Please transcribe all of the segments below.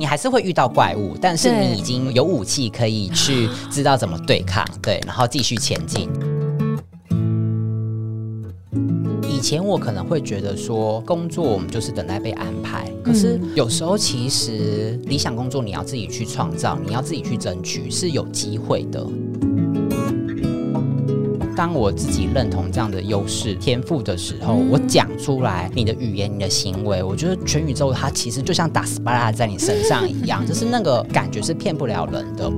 你还是会遇到怪物，但是你已经有武器可以去知道怎么对抗，对，然后继续前进。以前我可能会觉得说，工作我们就是等待被安排，可是有时候其实理想工作你要自己去创造，你要自己去争取，是有机会的。当我自己认同这样的优势天赋的时候，我讲出来，你的语言、你的行为，我觉得全宇宙它其实就像打 SPA 在你身上一样，就是那个感觉是骗不了人的。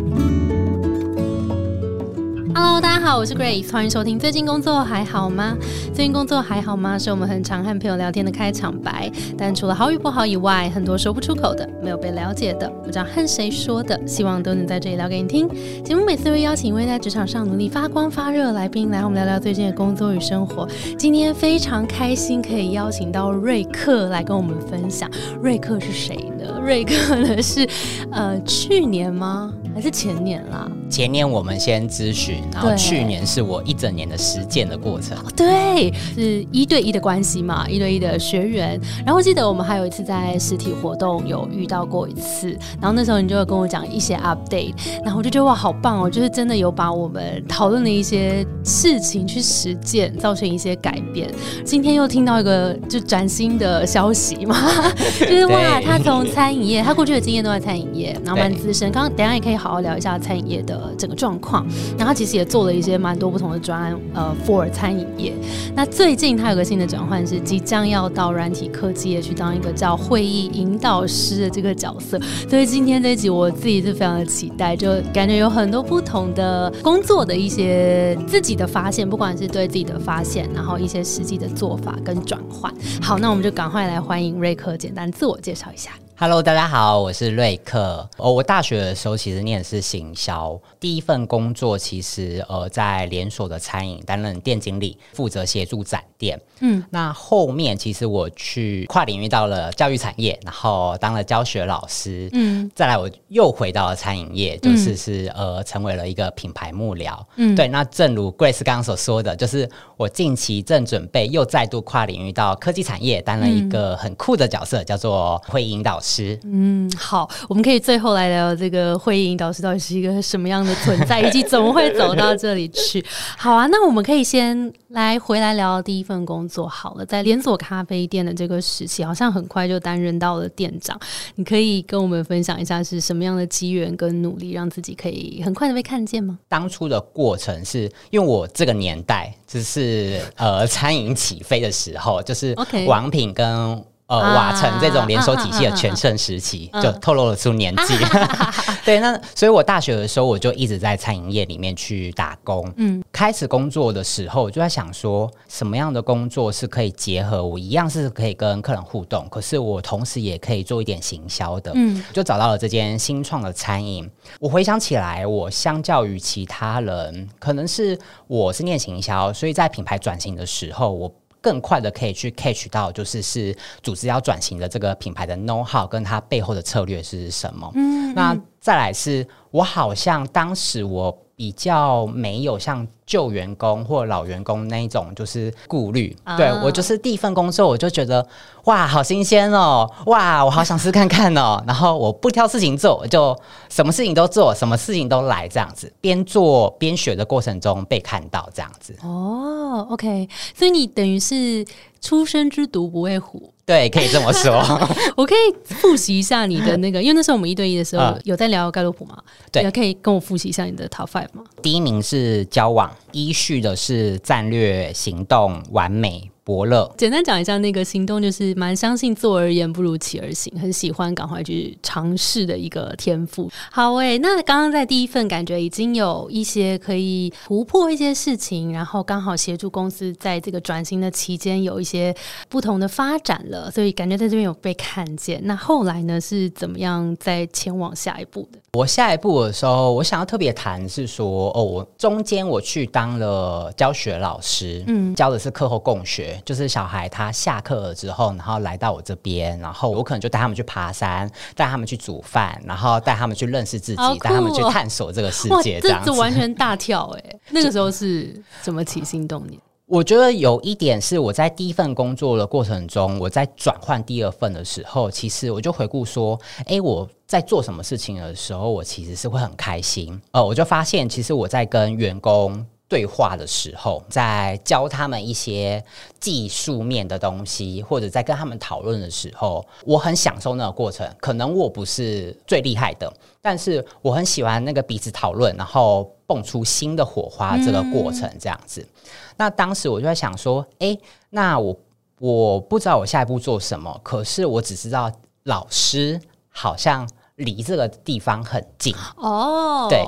Hello，大家好，我是 Grace，欢迎收听。最近工作还好吗？最近工作还好吗？是我们很常和朋友聊天的开场白。但除了好与不好以外，很多说不出口的，没有被了解的，不知道和谁说的，希望都能在这里聊给你听。节目每次会邀请一位在职场上努力发光发热的来宾来和我们聊聊最近的工作与生活。今天非常开心可以邀请到瑞克来跟我们分享。瑞克是谁呢？瑞克呢是呃去年吗？还是前年啦？前年我们先咨询，然后去年是我一整年的实践的过程。对，是一对一的关系嘛，一对一的学员。然后我记得我们还有一次在实体活动有遇到过一次，然后那时候你就有跟我讲一些 update，然后我就觉得哇，好棒哦，就是真的有把我们讨论的一些事情去实践，造成一些改变。今天又听到一个就崭新的消息嘛，就是哇，他从餐饮业，他过去的经验都在餐饮业，然后蛮资深。刚刚等下也可以好好聊一下餐饮业的整个状况。然后他其实也做了一些蛮多不同的专案，呃，for 餐饮业。那最近他有个新的转换，是即将要到软体科技业去当一个叫会议引导师的这个角色。所以今天这一集我自己是非常的期待，就感觉有很多不同的工作的一些自己的发现，不管是对自己的发现，然后一些实际的做法跟转换。好，那我们就赶快来欢迎瑞克，简单自我介绍一下。Hello，大家好，我是瑞克。哦，我大学的时候其实念的是行销，第一份工作其实呃在连锁的餐饮担任店经理，负责协助展店。嗯，那后面其实我去跨领域到了教育产业，然后当了教学老师。嗯再来我又回到了餐饮业，就是是、呃成为了一个品牌幕僚。嗯对，那正如 Grace 刚刚所说的，就是我近期正准备又再度跨领域到科技产业，担任一个很酷的角色，叫做会引导师。嗯，好，我们可以最后来聊这个会议引导师到底是一个什么样的存在，以及怎么会走到这里去。好啊，那我们可以先来回来聊第一份工作好了，在连锁咖啡店的这个时期，好像很快就担任到了店长。你可以跟我们分享一下是什么样的机缘跟努力，让自己可以很快的被看见吗？当初的过程是因为我这个年代就是呃餐饮起飞的时候，就是王品跟。呃，啊瓦城这种连锁体系的全盛时期，就透露了出年纪。对，那所以我大学的时候，我就一直在餐饮业里面去打工。嗯开始工作的时候，我就在想说，什么样的工作是可以结合我一样是可以跟客人互动，可是我同时也可以做一点行销的。嗯就找到了这间新创的餐饮。我回想起来，我相较于其他人，可能是我是念行销，所以在品牌转型的时候，我。更快的可以去 catch 到，就是是组织要转型的这个品牌的 know how 跟它背后的策略是什么。嗯那再来是我好像当时我比较没有像旧员工或老员工那一种就是顾虑，啊。对我就是第一份工作我就觉得哇好新鲜哦，哇我好想试看看哦，然后我不挑事情做，我就什么事情都做，什么事情都来这样子，边做边学的过程中被看到这样子，哦，OK，所以你等于是初生之犊不畏虎。对，可以这么说，我可以复习一下你的那个，因为那时候我们一对一的时候嗯。有在聊盖洛普嘛，对。也可以跟我复习一下你的 Top Five 吗？第一名是交往，依序的是战略、行动、完美、伯乐。简单讲一下，那个行动就是蛮相信做而言不如起而行，很喜欢赶快去尝试的一个天赋。好诶、那刚刚在第一份感觉已经有一些可以突破一些事情，然后刚好协助公司在这个转型的期间有一些不同的发展了，所以感觉在这边有被看见。那后来呢是怎么样再前往下一步的？我下一步的时候，我想要特别谈是说，哦，我中间我去当了教学老师，嗯，教的是课后共学，就是小孩他下课了之后，然后来到我这边，然后我可能就带他们去爬山，带他们去煮饭，然后带他们去认识自己，带他们去哦探索这个世，界，这样子。完全大跳哎、那个时候是怎么起 心动念？我觉得有一点是我在第一份工作的过程中，我在转换第二份的时候，其实我就回顾说，诶，我在做什么事情的时候，我其实是会很开心。呃，我就发现，其实我在跟员工对话的时候，在教他们一些技术面的东西，或者在跟他们讨论的时候，我很享受那个过程。可能我不是最厉害的，但是我很喜欢那个彼此讨论，然后蹦出新的火花这个过程，这样子。那当时我就在想说，诶，那我我不知道我下一步做什么，可是我只知道老师好像离这个地方很近哦，对，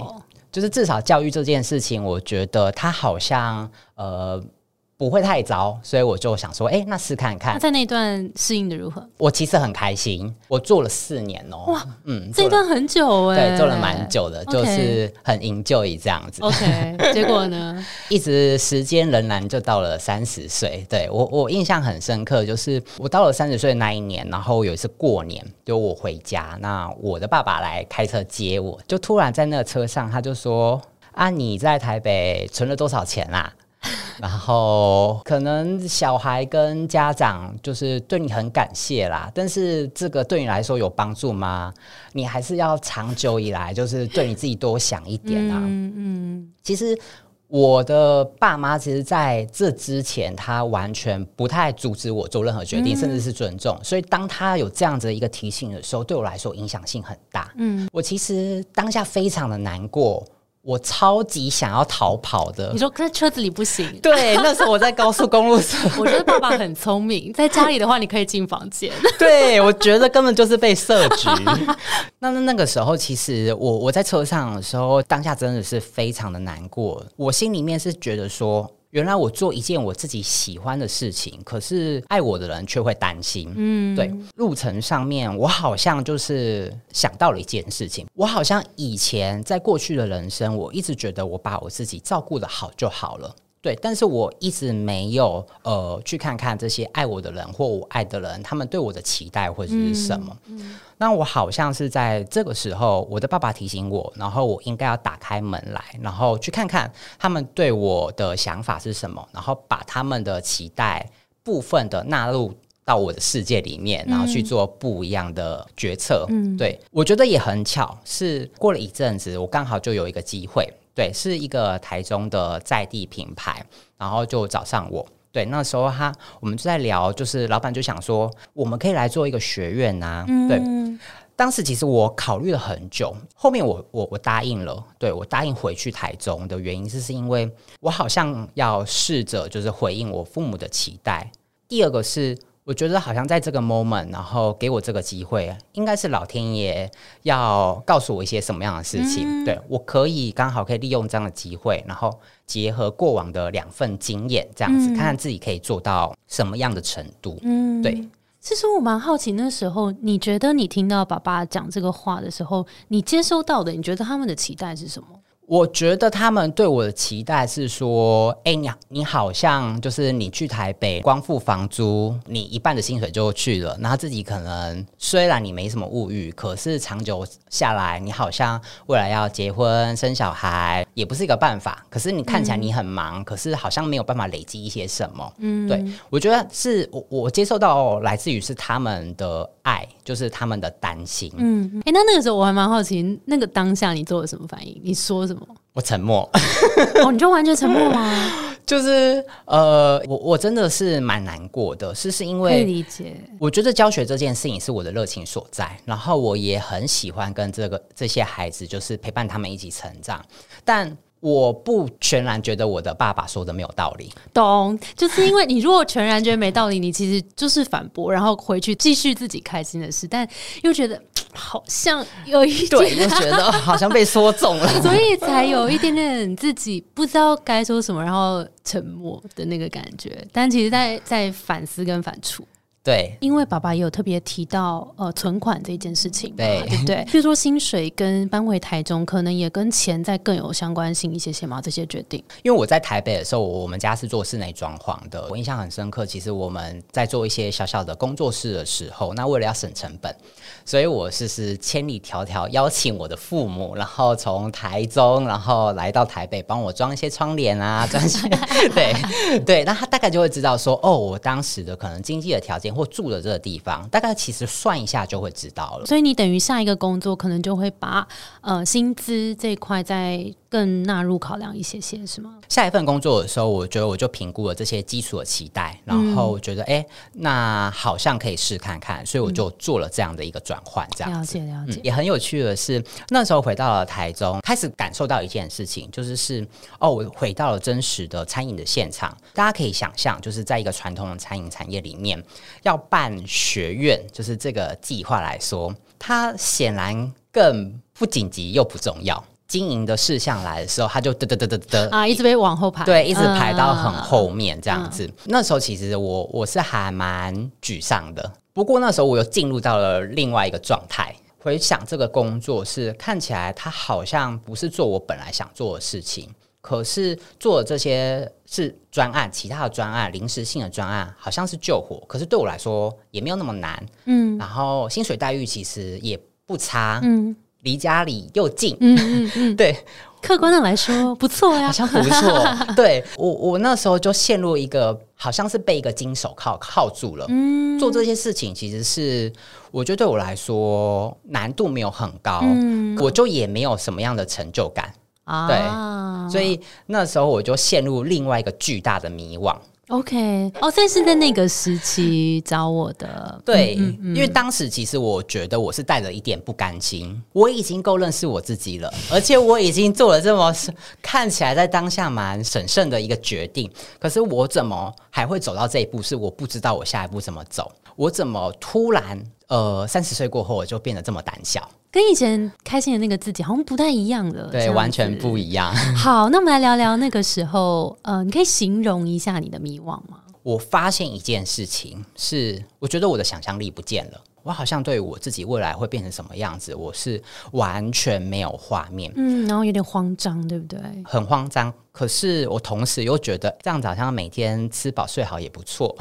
就是至少教育这件事情，我觉得他好像呃。不会太糟，所以我就想说，哎，那试看看。他在那段适应的如何？我其实很开心，我做了四年哦。哇，嗯，这段很久哎，对，做了蛮久的，就是很营救一这样子。OK，结果呢？一直时间仍然就到了三十岁。对我，我印象很深刻，就是我到了三十岁那一年，然后有一次过年，就我回家，那我的爸爸来开车接我，就突然在那个车上，他就说：“啊，你在台北存了多少钱啦？”然后可能小孩跟家长就是对你很感谢啦，但是这个对你来说有帮助吗？你还是要长久以来就是对你自己多想一点啊。嗯嗯，其实我的爸妈其实在这之前，他完全不太阻止我做任何决定，甚至是尊重。所以当他有这样子一个提醒的时候，对我来说影响性很大。嗯，我其实当下非常的难过。我超级想要逃跑的。你说在车子里不行？对，那时候我在高速公路上。我觉得爸爸很聪明，在家里的话，你可以进房间。对，我觉得根本就是被设局。那那那个时候，其实我我在车上的时候，当下真的是非常的难过。我心里面是觉得说。原来我做一件我自己喜欢的事情，可是爱我的人却会担心。嗯，对，路程上面我好像就是想到了一件事情，我好像以前在过去的人生，我一直觉得我把我自己照顾的好就好了。对，但是我一直没有呃去看看这些爱我的人或我爱的人，他们对我的期待或者是什么。那我好像是在这个时候，我的爸爸提醒我，然后我应该要打开门来，然后去看看他们对我的想法是什么，然后把他们的期待部分的纳入到我的世界里面，然后去做不一样的决策。嗯，对我觉得也很巧，是过了一阵子，我刚好就有一个机会。对，是一个台中的在地品牌，然后就找上我。对，那时候他我们就在聊，就是老板就想说，我们可以来做一个学院呐。对，当时其实我考虑了很久，后面我我我答应了。对我答应回去台中的原因是，是因为我好像要试着就是回应我父母的期待。第二个是。我觉得好像在这个 moment，然后给我这个机会，应该是老天爷要告诉我一些什么样的事情。对我可以刚好可以利用这样的机会，然后结合过往的两份经验，这样子看看自己可以做到什么样的程度。嗯，对。其实我蛮好奇，那时候你觉得你听到爸爸讲这个话的时候，你接收到的，你觉得他们的期待是什么？我觉得他们对我的期待是说：“哎，你你好像就是你去台北光付房租，你一半的薪水就去了。然后自己可能虽然你没什么物欲，可是长久下来，你好像未来要结婚生小孩也不是一个办法。可是你看起来你很忙，可是好像没有办法累积一些什么。嗯，对我觉得是我我接受到来自于是他们的爱，就是他们的担心。嗯，哎，那那个时候我还蛮好奇，那个当下你做了什么反应？你说什么？我沉默，哦，你就完全沉默吗？就是呃，我我真的是蛮难过的，是是因为理解。我觉得教学这件事情是我的热情所在，然后我也很喜欢跟这个这些孩子，就是陪伴他们一起成长，但。我不全然觉得我的爸爸说的没有道理，懂？就是因为你如果全然觉得没道理，你其实就是反驳，然后回去继续自己开心的事，但又觉得好像有一点，就觉得好像被说中了，所以才有一点点自己不知道该说什么，然后沉默的那个感觉。但其实，在在反思跟反刍。对因为爸爸也有特别提到呃存款这件事情，对对不对？比如说薪水跟搬回台中，可能也跟钱在更有相关性一些些嘛，这些决定。因为我在台北的时候，我们家是做室内装潢的，我印象很深刻。其实我们在做一些小小的工作室的时候，那为了要省成本，所以我是是千里迢迢邀请我的父母，然后从台中，然后来到台北帮我装一些窗帘啊，装一些 对对，那他大概就会知道说，哦，我当时的可能经济的条件或住的这个地方，大概其实算一下就会知道了。所以你等于下一个工作可能就会把呃薪资这一块再更纳入考量一些些，是吗？下一份工作的时候，我觉得我就评估了这些基础的期待，然后我觉得哎、诶那好像可以试看看，所以我就做了这样的一个转换，这样了。解了解嗯，，也很有趣的是，那时候回到了台中，开始感受到一件事情，就是是哦，我回到了真实的餐饮的现场。大家可以想象，就是在一个传统的餐饮产业里面，要办学院，就是这个计划来说，它显然更不紧急又不重要。经营的事项来的时候，它就得得得得得啊，一直被往后排，对，一直排到很嗯。后面这样子。那时候其实我我是还蛮沮丧的，不过那时候我又进入到了另外一个状态。回想这个工作是看起来它好像不是做我本来想做的事情，可是做的这些是专案，其他的专案、临时性的专案，好像是救火，可是对我来说也没有那么难。嗯。然后薪水待遇其实也不差，嗯。离家里又近，嗯嗯嗯，对，客观的来说不错呀。好，像不错。对我，我那时候就陷入一个好像是被一个金手铐铐住了。嗯。做这些事情其实是我觉得对我来说难度没有很高，嗯。我就也没有什么样的成就感，啊，对所以那时候我就陷入另外一个巨大的迷惘。OK，哦，这是在那个时期找我的，对，嗯嗯。因为当时其实我觉得我是带着一点不甘心，我已经够认识我自己了，而且我已经做了这么看起来在当下蛮审慎的一个决定，可是我怎么还会走到这一步？是我不知道我下一步怎么走，我怎么突然呃三十岁过后我就变得这么胆小？跟以前开心的那个自己好像不太一样了，对，完全不一样。好，那我们来聊聊那个时候，呃，你可以形容一下你的迷惘吗？我发现一件事情是，我觉得我的想象力不见了。我好像对我自己未来会变成什么样子，我是完全没有画面。嗯，然后有点慌张，对不对？很慌张，可是我同时又觉得这样子好像每天吃饱睡好也不错，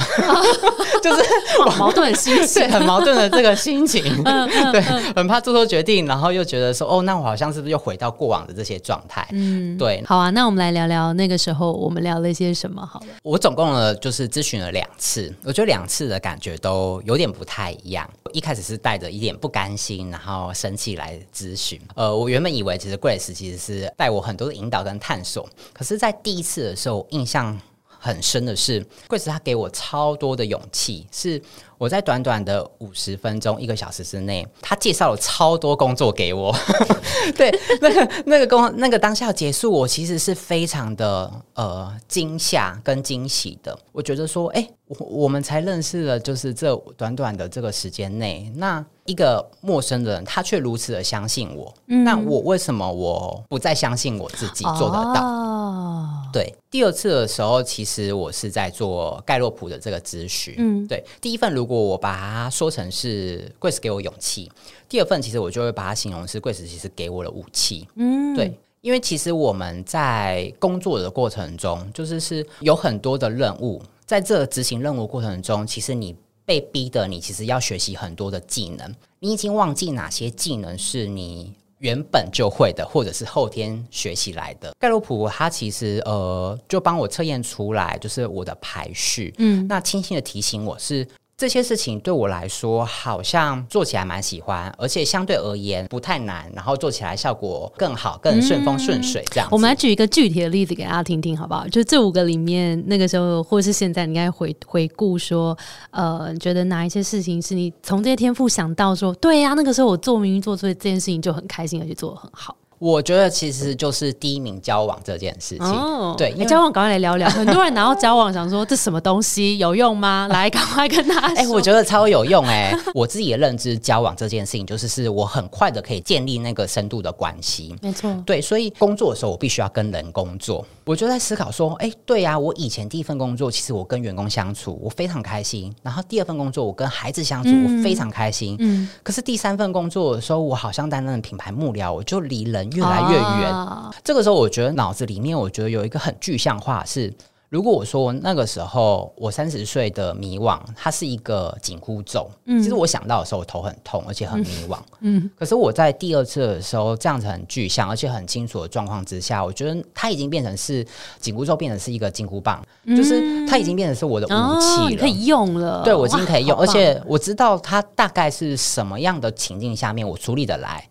就是哇矛盾的心对情。很矛盾的这个心情，对，很怕做错决定，然后又觉得说哦，那我好像是不是又回到过往的这些状态？嗯，对好啊，那我们来聊聊那个时候我们聊了一些什么好了。我总共呢就是咨询了两次，我觉得两次的感觉都有点不太一样。一开始是带着一点不甘心，然后生气来咨询。呃，我原本以为其实 Grace 其实是带我很多的引导跟探索，可是，在第一次的时候，印象很深的是贵子他给我超多的勇气，是我在短短的五十分钟、一个小时之内，他介绍了超多工作给我。对，那个那个工那个当下结束，我其实是非常的呃惊吓跟惊喜的。我觉得说，哎、我我们才认识了，就是这短短的这个时间内，那一个陌生人，他却如此的相信我，那我为什么我不再相信我自己做得到？哦，对，第二次的时候，其实我是在做盖洛普的这个咨询。嗯对，第一份如果我把它说成是 Grace 给我勇气，第二份其实我就会把它形容是 Grace 其实给我了武器。嗯，对，因为其实我们在工作的过程中，就是是有很多的任务，在这执行任务过程中，其实你被逼的，你其实要学习很多的技能，你已经忘记哪些技能是你。原本就会的，或者是后天学习来的。盖洛普他其实呃，就帮我测验出来，就是我的排序。嗯那轻轻的提醒我是这些事情对我来说好像做起来蛮喜欢，而且相对而言不太难，然后做起来效果更好、更顺风顺水这样。我们来举一个具体的例子给大家听听，好不好？就这五个里面，那个时候或是现在，你应该回回顾说，呃，觉得哪一些事情是你从这些天赋想到说，对呀、那个时候我做明明做出这件事情就很开心，而且做的很好。我觉得其实就是第一名交往这件事情。哦，对因为交往赶快来聊聊。很多人拿到交往想说这什么东西有用吗？来，赶快跟他说。哎、我觉得超有用哎、我自己的认知，交往这件事情就是是我很快的可以建立那个深度的关系。没错，对，所以工作的时候我必须要跟人工作，我就在思考说，哎、对呀、我以前第一份工作，其实我跟员工相处，我非常开心。然后第二份工作，我跟孩子相处，我非常开心。嗯，可是第三份工作的时候，我好像担任品牌幕僚，我就离人越来越远。啊这个时候，我觉得脑子里面，我觉得有一个很具象化是。如果我说那个时候我三十岁的迷惘，它是一个紧箍咒，其实我想到的时候，我头很痛，而且很迷惘。嗯，可是我在第二次的时候，这样子很具象，而且很清楚的状况之下，我觉得它已经变成是紧箍咒，变成是一个金箍棒，就是它已经变成是我的武哦，器了。你可以用了。对我已经可以用，而且我知道它大概是什么样的情境下面我处理得来，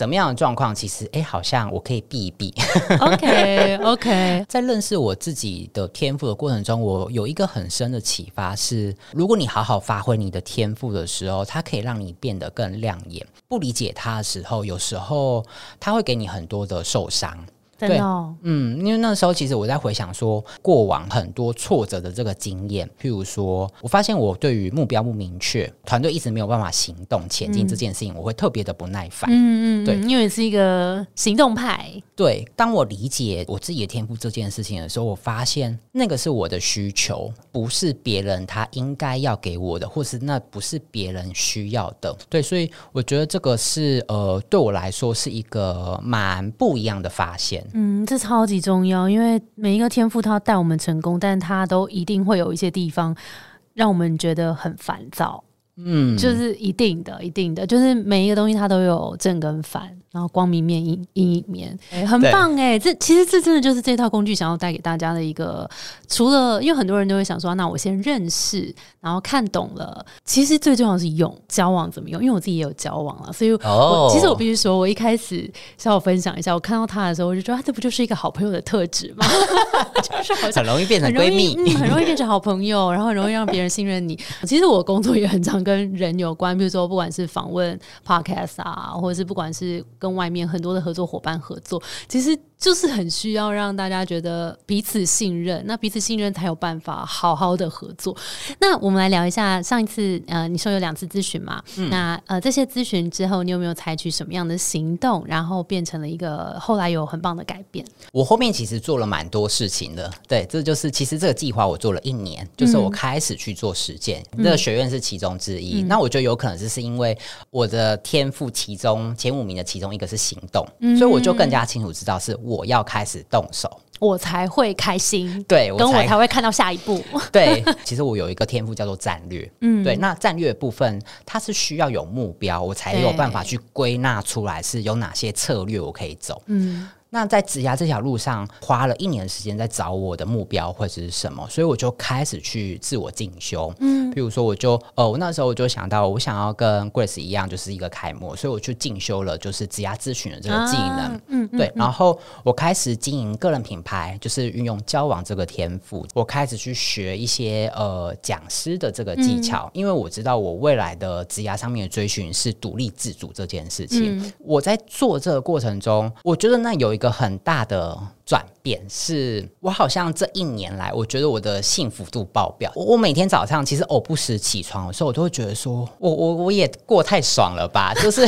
什么样的状况，其实哎、好像我可以避一避。OK OK，在认识我自己的天赋的过程中，我有一个很深的启发是：如果你好好发挥你的天赋的时候，它可以让你变得更亮眼。不理解它的时候，有时候它会给你很多的受伤。真的哦，嗯，因为那时候其实我在回想说过往很多挫折的这个经验，譬如说我发现我对于目标不明确，团队一直没有办法行动前进这件事情，我会特别的不耐烦。嗯嗯，对嗯因为是一个行动派，对，当我理解我自己的天赋这件事情的时候，我发现那个是我的需求，不是别人他应该要给我的，或是那不是别人需要的。对，所以我觉得这个是呃，对我来说是一个蛮不一样的发现。嗯，这超级重要，因为每一个天赋它带我们成功，但它都一定会有一些地方让我们觉得很烦躁。嗯，就是一定的，一定的，就是每一个东西它都有正跟反，然后光明面、阴阴影面，哎很棒哎！这其实这真的就是这套工具想要带给大家的一个，除了因为很多人都会想说，那我先认识，然后看懂了，其实最重要的是用交往怎么用，因为我自己也有交往了，所以我、哦其实我必须说，我一开始稍微分享一下，我看到他的时候，我就觉得他这不就是一个好朋友的特质吗？就是好像很容易变成闺蜜。嗯，很容易变成好朋友，然后很容易让别人信任你。其实我工作也很常跟人有关，比如说不管是访问 podcast 啊，或者是不管是跟外面很多的合作伙伴合作，其实就是很需要让大家觉得彼此信任，那彼此信任才有办法好好的合作。那我们来聊一下上一次，呃，你说有两次咨询嘛？嗯那呃，这些咨询之后，你有没有采取什么样的行动，然后变成了一个后来有很棒的改变？我后面其实做了蛮多事情的，对，这就是其实这个计划我做了一年，就是我开始去做实践，这个学院是其中之一。那我觉得有可能是是因为我的天赋其中前五名的其中一个是行动，所以我就更加清楚知道是我要开始动手，我才会开心，对我跟我才才会看到下一步。对，其实我有一个天赋叫做战略，嗯。对，那战略部分它是需要有目标，我才有办法去归纳出来是有哪些策略我可以走。嗯那在职涯这条路上，花了一年的时间在找我的目标或者是什么，所以我就开始去自我进修。嗯比如说，我就呃，我那时候我就想到，我想要跟 Grace 一样，就是一个楷模，所以我去进修了，就是职涯咨询的这个技能。啊嗯，嗯对，然后我开始经营个人品牌，就是运用交往这个天赋，我开始去学一些呃讲师的这个技巧，因为我知道我未来的职涯上面的追寻是独立自主这件事情。嗯我在做这个过程中，我觉得那有一个很大的转变，是我好像这一年来，我觉得我的幸福度爆表。我我每天早上其实偶不时起床的时候，我都会觉得说，我我我也过太爽了吧，就是。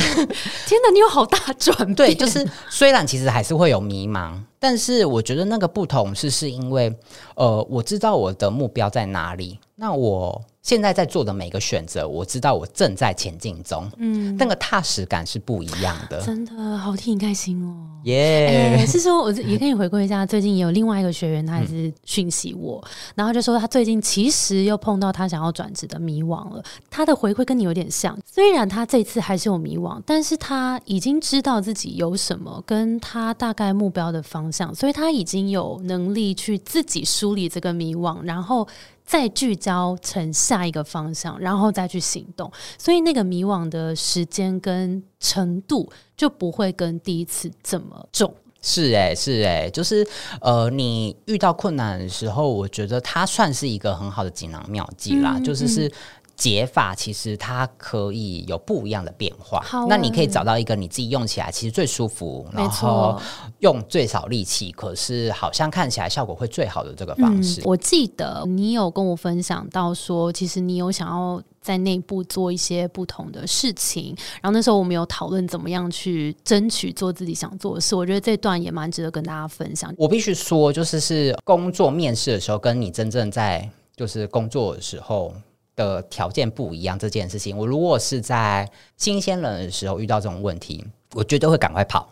天哪，你有好大转变，对，就是虽然其实还是会有迷茫，但是我觉得那个不同是是因为，呃，我知道我的目标在哪里，那我现在在做的每个选择，我知道我正在前进中，嗯，那个踏实感是不一样的，真的好替你开心哦。耶、哎、是说，我也跟你回顾一下，最近也有另外一个学员，他也是讯息我，然后就说他最近其实又碰到他想要转职的迷惘了。他的回馈跟你有点像，虽然他这次还是有迷惘，但是他已经知道自己有什么，跟他大概目标的方向，所以他已经有能力去自己梳理这个迷惘，然后。再聚焦成下一个方向，然后再去行动，所以那个迷惘的时间跟程度就不会跟第一次这么重。是哎、是哎、就是呃，你遇到困难的时候，我觉得它算是一个很好的锦囊妙计啦，嗯就是是解法其实它可以有不一样的变化好。那你可以欸找到一个你自己用起来其实最舒服，没然后错用最少力气，可是好像看起来效果会最好的这个方式。嗯我记得你有跟我分享到说，其实你有想要在内部做一些不同的事情，然后那时候我们有讨论怎么样去争取做自己想做的事。我觉得这段也蛮值得跟大家分享。我必须说，就是是工作面试的时候，跟你真正在就是工作的时候的条件不一样这件事情。我如果是在新鲜人的时候遇到这种问题，我绝对会赶快跑。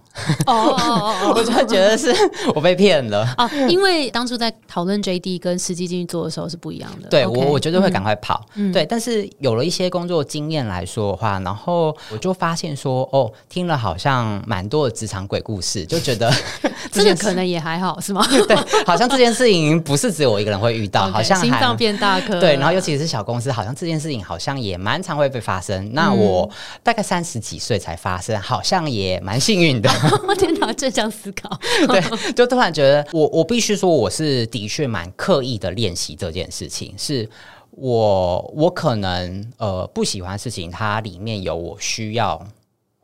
哦哦哦 我就会觉得是 我被骗了。哦，因为当初在讨论 JD 跟实际进去做的时候是不一样的。对我，我绝对会嗯赶快跑。对，但是有了一些工作经验来说的话，然后我就发现说，哦，听了好像蛮多的职场鬼故事，就觉得 这个件可能也还好，是吗？对，好像这件事情不是只有我一个人会遇到好像还心脏变大颗了。对，然后尤其是小公司，好像这件事情好像也蛮常会被发生。那我大概三十几岁才发生，好像也蛮幸运的。我 天哪，正向思考。对，就突然觉得我我必须说，我是的确蛮刻意的练习这件事情，是我我可能呃不喜欢事情，它里面有我需要。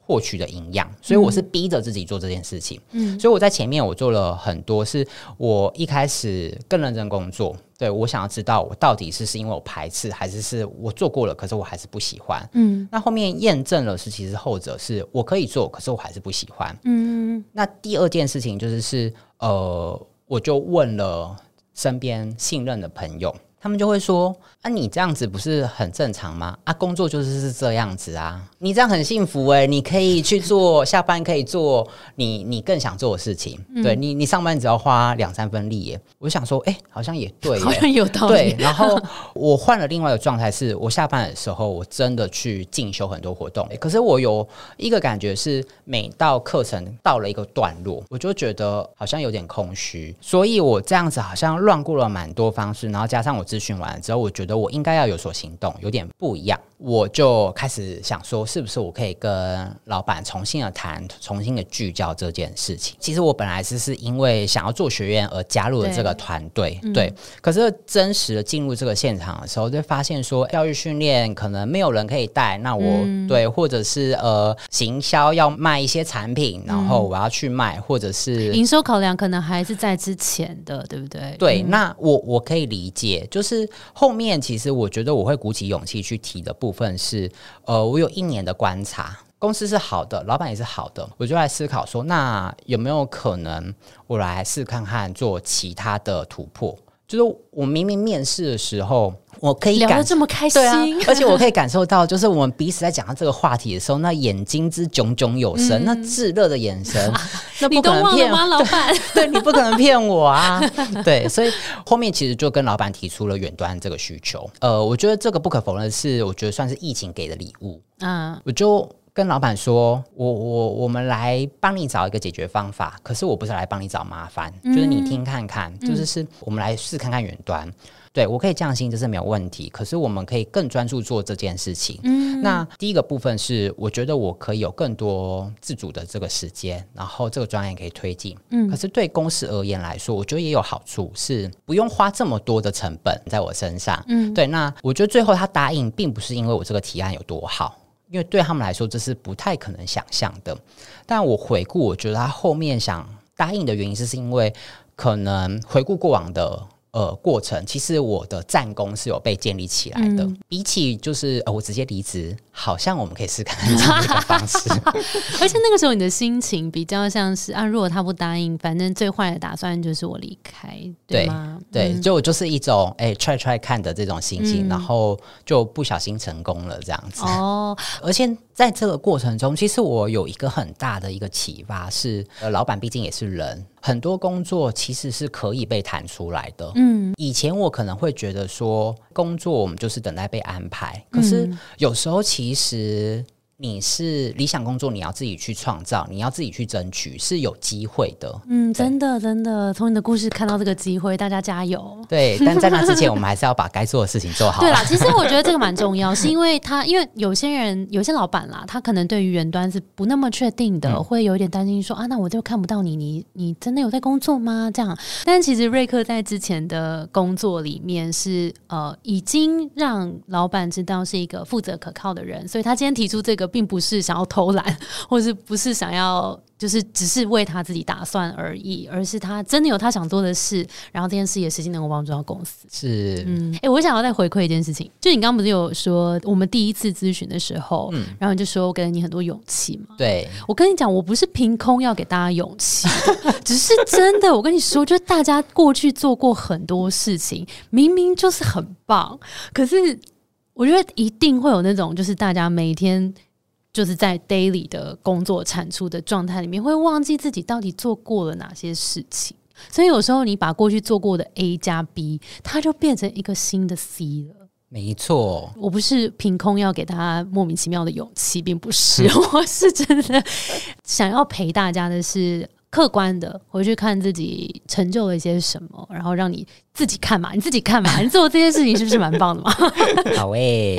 获取的营养，所以我是逼着自己做这件事情。嗯，所以我在前面我做了很多，是我一开始更认真工作。对我想要知道我到底是是因为我排斥，还是是我做过了，可是我还是不喜欢。嗯那后面验证了是，其实后者是我可以做，可是我还是不喜欢。嗯那第二件事情就是是呃，我就问了身边信任的朋友，他们就会说：“啊，你这样子不是很正常吗？啊，工作就是是这样子啊，你这样很幸福诶、你可以去做下班可以做你你更想做的事情，对你你上班只要花两三分力耶。”我想说，哎、好像也对耶，好像有道理。对，然后我换了另外一个状态，是我下班的时候，我真的去进修很多活动。可是我有一个感觉是，每到课程到了一个段落，我就觉得好像有点空虚，所以我这样子好像乱过了蛮多方式，然后加上我咨询完了之后，我觉得我应该要有所行动，有点不一样。我就开始想说，是不是我可以跟老板重新的谈，重新的聚焦这件事情。其实我本来是是因为想要做学院而加入了这个团队，对。可是真实的进入这个现场的时候，就发现说，教育训练可能没有人可以带，那我、对，或者是呃，行销要卖一些产品，然后我要去卖，或者是营收考量可能还是在之前的，对不对？对，那我我可以理解，就是后面其实我觉得我会鼓起勇气去提的部分是，呃，我有一年的观察，公司是好的，老板也是好的，我就来思考说，那有没有可能我来试看看做其他的突破？就是我明明面试的时候，我可以聊感得这么开心对，啊，而且我可以感受到，就是我们彼此在讲到这个话题的时候，那眼睛之炯炯有神，那炙热的眼神，那不可能骗老板？对你不可能骗我啊！对，所以后面其实就跟老板提出了远端这个需求。呃，我觉得这个不可否认的是，我觉得算是疫情给的礼物。嗯，我就跟老板说，我我我们来帮你找一个解决方法，可是我不是来帮你找麻烦，就是你听看看，就是是我们来试看看远端。对我可以降薪，这是没有问题。可是我们可以更专注做这件事情。嗯，那第一个部分是，我觉得我可以有更多自主的这个时间，然后这个专业可以推进。嗯，可是对公司而言来说，我觉得也有好处，是不用花这么多的成本在我身上。嗯，对。那我觉得最后他答应，并不是因为我这个提案有多好。因为对他们来说，这是不太可能想象的。但我回顾，我觉得他后面想答应的原因，是是因为可能回顾过往的呃过程，其实我的战功是有被建立起来的。比起就是呃我直接离职，好像我们可以试看看 这样的一个方式。而且那个时候你的心情比较像是啊，如果他不答应，反正最坏的打算就是我离开，对吗？对，嗯就就是一种哎、try try 看的这种心情，然后就不小心成功了这样子。哦，而且在这个过程中，其实我有一个很大的一个启发是，呃，老板毕竟也是人，很多工作其实是可以被谈出来的。嗯，以前我可能会觉得说，工作我们就是等待被安排，可是有时候其实。你是理想工作，你要自己去创造，你要自己去争取，是有机会的。嗯，真的真的，从你的故事看到这个机会，大家加油。对，但在那之前，我们还是要把该做的事情做好。对啦，其实我觉得这个蛮重要，是因为他，因为有些人，有些老板啦，他可能对于远端是不那么确定的，会有一点担心说啊，那我就看不到你，你你真的有在工作吗？这样。但其实瑞克在之前的工作里面是呃，已经让老板知道是一个负责可靠的人，所以他今天提出这个，并不是想要。偷懒，或者不是想要，就是只是为他自己打算而已，而是他真的有他想做的事，然后这件事也实际能够帮助到公司。是，嗯，哎，我想要再回馈一件事情，就你刚刚不是有说我们第一次咨询的时候，嗯，然后你就说我给了你很多勇气嘛？对，我跟你讲，我不是凭空要给大家勇气，只是真的，我跟你说，就大家过去做过很多事情，明明就是很棒，可是我觉得一定会有那种，就是大家每天。就是在 daily 的工作产出的状态里面，会忘记自己到底做过了哪些事情。所以有时候你把过去做过的 A 加 B，它就变成一个新的 C 了。没错，我不是凭空要给大家莫名其妙的勇气，并不是，我是真的想要陪大家的是。客观的回去看自己成就了一些什么，然后让你自己看嘛，你自己看嘛，你做这些事情是不是蛮棒的嘛？好诶，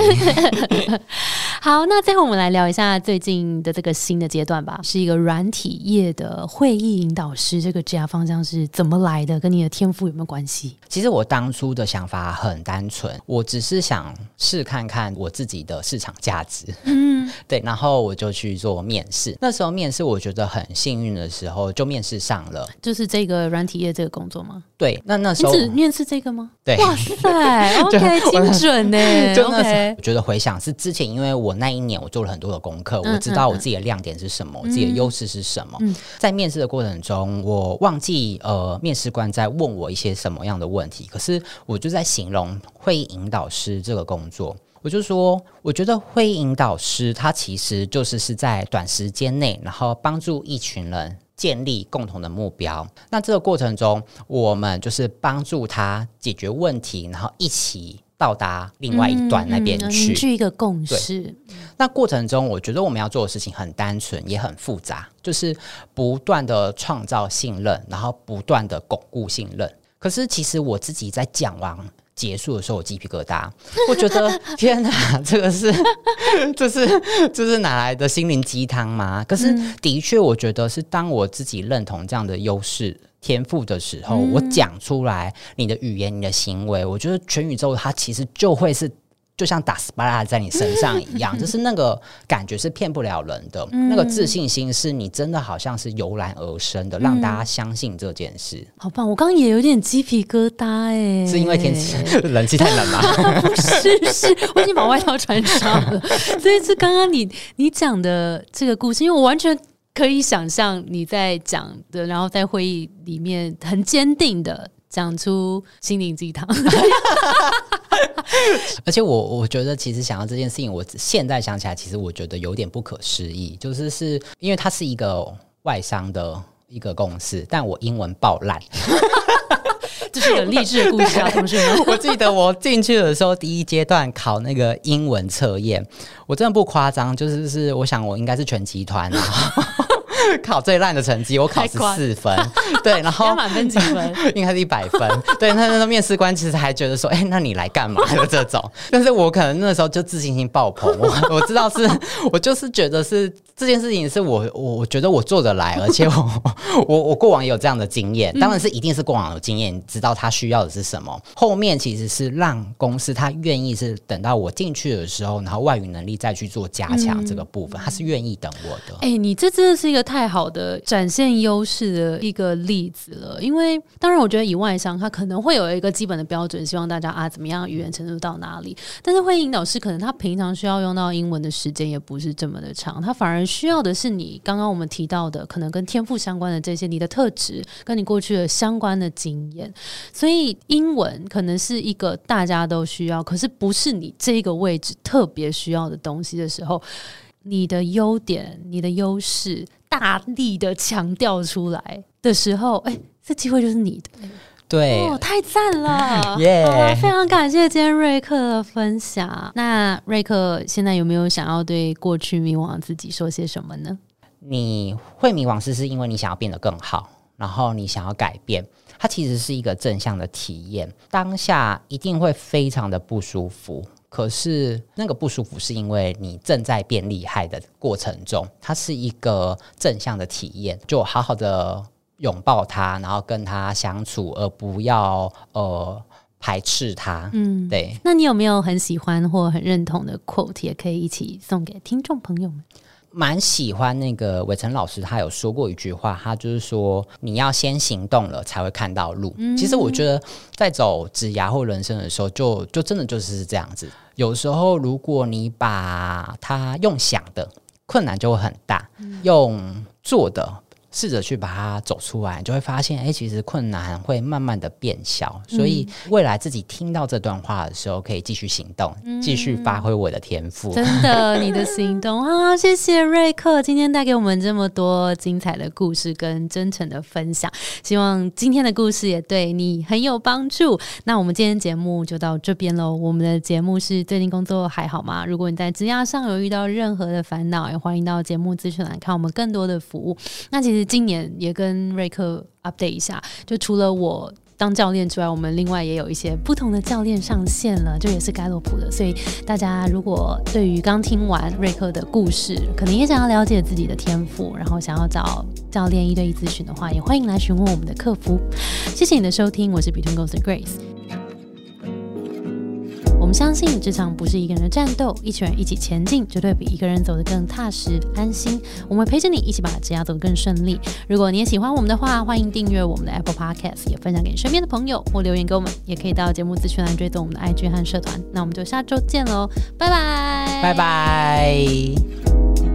好，那最后我们来聊一下最近的这个新的阶段吧，是一个软体业的会议引导师，这个职业方向是怎么来的？跟你的天赋有没有关系？其实我当初的想法很单纯，我只是想试看看我自己的市场价值。嗯，对，然后我就去做面试。那时候面试我觉得很幸运的时候就。面试上了，就是这个软体业这个工作吗？对，那那时候只面试这个吗？对，哇塞，OK，精准呢。OK，我觉得回想是之前，因为我那一年我做了很多的功课，我知道我自己的亮点是什么，我自己的优势是什么。在面试的过程中，我忘记呃，面试官在问我一些什么样的问题，可是我就在形容会议引导师这个工作。我就说，我觉得会议引导师他其实就是是在短时间内，然后帮助一群人建立共同的目标。那这个过程中，我们就是帮助他解决问题，然后一起到达另外一端那边去，去一个共识。那过程中，我觉得我们要做的事情很单纯，也很复杂，就是不断的创造信任，然后不断的巩固信任。可是，其实我自己在讲完。结束的时候，我鸡皮疙瘩，我觉得 天哪，这个是，这是，这是哪来的心灵鸡汤吗？可是的确，我觉得是当我自己认同这样的优势天赋的时候，我讲出来，你的语言、你的行为，我觉得全宇宙它其实就会是。就像打 SPA 在你身上一样，就是那个感觉是骗不了人的，那个自信心是你真的好像是油然而生的，让大家相信这件事。好棒！我刚刚也有点鸡皮疙瘩哎，是因为天气冷气太冷吗？不是，是我已经把外套穿上了。所以是刚刚你你讲的这个故事，因为我完全可以想象你在讲的，然后在会议里面很坚定的。讲出心灵鸡汤，而且我我觉得其实想到这件事情，我现在想起来，其实我觉得有点不可思议，就是是因为它是一个外商的一个公司，但我英文爆烂，这是个励志的故事啊，同学们。我记得我进去的时候，第一阶段考那个英文测验，我真的不夸张，就是是我想我应该是全集团啊。考最烂的成绩，我考十四分，对，然后满分几分？应该是一百分，对。那那个面试官其实还觉得说，哎，那你来干嘛？的这种，但是我可能那时候就自信心爆棚，我我知道是，我就是觉得是这件事情是我我我觉得我做得来，而且我我我过往也有这样的经验，当然是一定是过往有经验，知道他需要的是什么。后面其实是让公司他愿意是等到我进去的时候，然后外语能力再去做加强这个部分，他是愿意等我的。哎，你这真的是一个太。太好的展现优势的一个例子了，因为当然，我觉得以外商他可能会有一个基本的标准，希望大家啊怎么样语言程度到哪里。但是会引导师可能他平常需要用到英文的时间也不是这么的长，他反而需要的是你刚刚我们提到的可能跟天赋相关的这些你的特质，跟你过去的相关的经验。所以英文可能是一个大家都需要，可是不是你这个位置特别需要的东西的时候，你的优点、你的优势。大力的强调出来的时候，哎，这机会就是你的。对，哦，太赞了！耶非常感谢今天瑞克的分享。那瑞克现在有没有想要对过去迷惘自己说些什么呢？你会迷惘是是因为你想要变得更好，然后你想要改变，它其实是一个正向的体验。当下一定会非常的不舒服，可是那个不舒服是因为你正在变厉害的过程中，它是一个正向的体验，就好好的拥抱他，然后跟他相处，而不要呃排斥他。嗯，对，那你有没有很喜欢或很认同的 quote，也可以一起送给听众朋友们？蛮喜欢那个伟成老师，他有说过一句话，他就是说你要先行动了才会看到路。其实我觉得在走职涯或人生的时候就，就真的就是这样子。有时候如果你把它用想的，困难就会很大；用做的。试着去把它走出来，你就会发现，哎、其实困难会慢慢的变小。所以未来自己听到这段话的时候，可以继续行动，继续发挥我的天赋。真的，你的行动啊！谢谢瑞克今天带给我们这么多精彩的故事跟真诚的分享，希望今天的故事也对你很有帮助。那我们今天节目就到这边喽。我们的节目是最近工作还好吗？如果你在职涯上有遇到任何的烦恼，也欢迎到节目资讯栏看我们更多的服务。那其实今年也跟瑞克 update 一下，就除了我。当教练之外，我们另外也有一些不同的教练上线了，就也是盖洛普的。所以大家如果对于刚听完瑞克的故事，可能也想要了解自己的天赋，然后想要找教练一对一咨询的话，也欢迎来询问我们的客服。谢谢你的收听，我是 Between Ghosts Grace。我们相信职场不是一个人的战斗，一群人一起前进，绝对比一个人走得更踏实安心。我们陪着你一起把职涯走得更顺利。如果你也喜欢我们的话，欢迎订阅我们的 Apple Podcast，也分享给你身边的朋友或留言给我们，也可以到节目资讯栏追踪我们的 IG 和社团。那我们就下周见喽，拜拜，拜拜。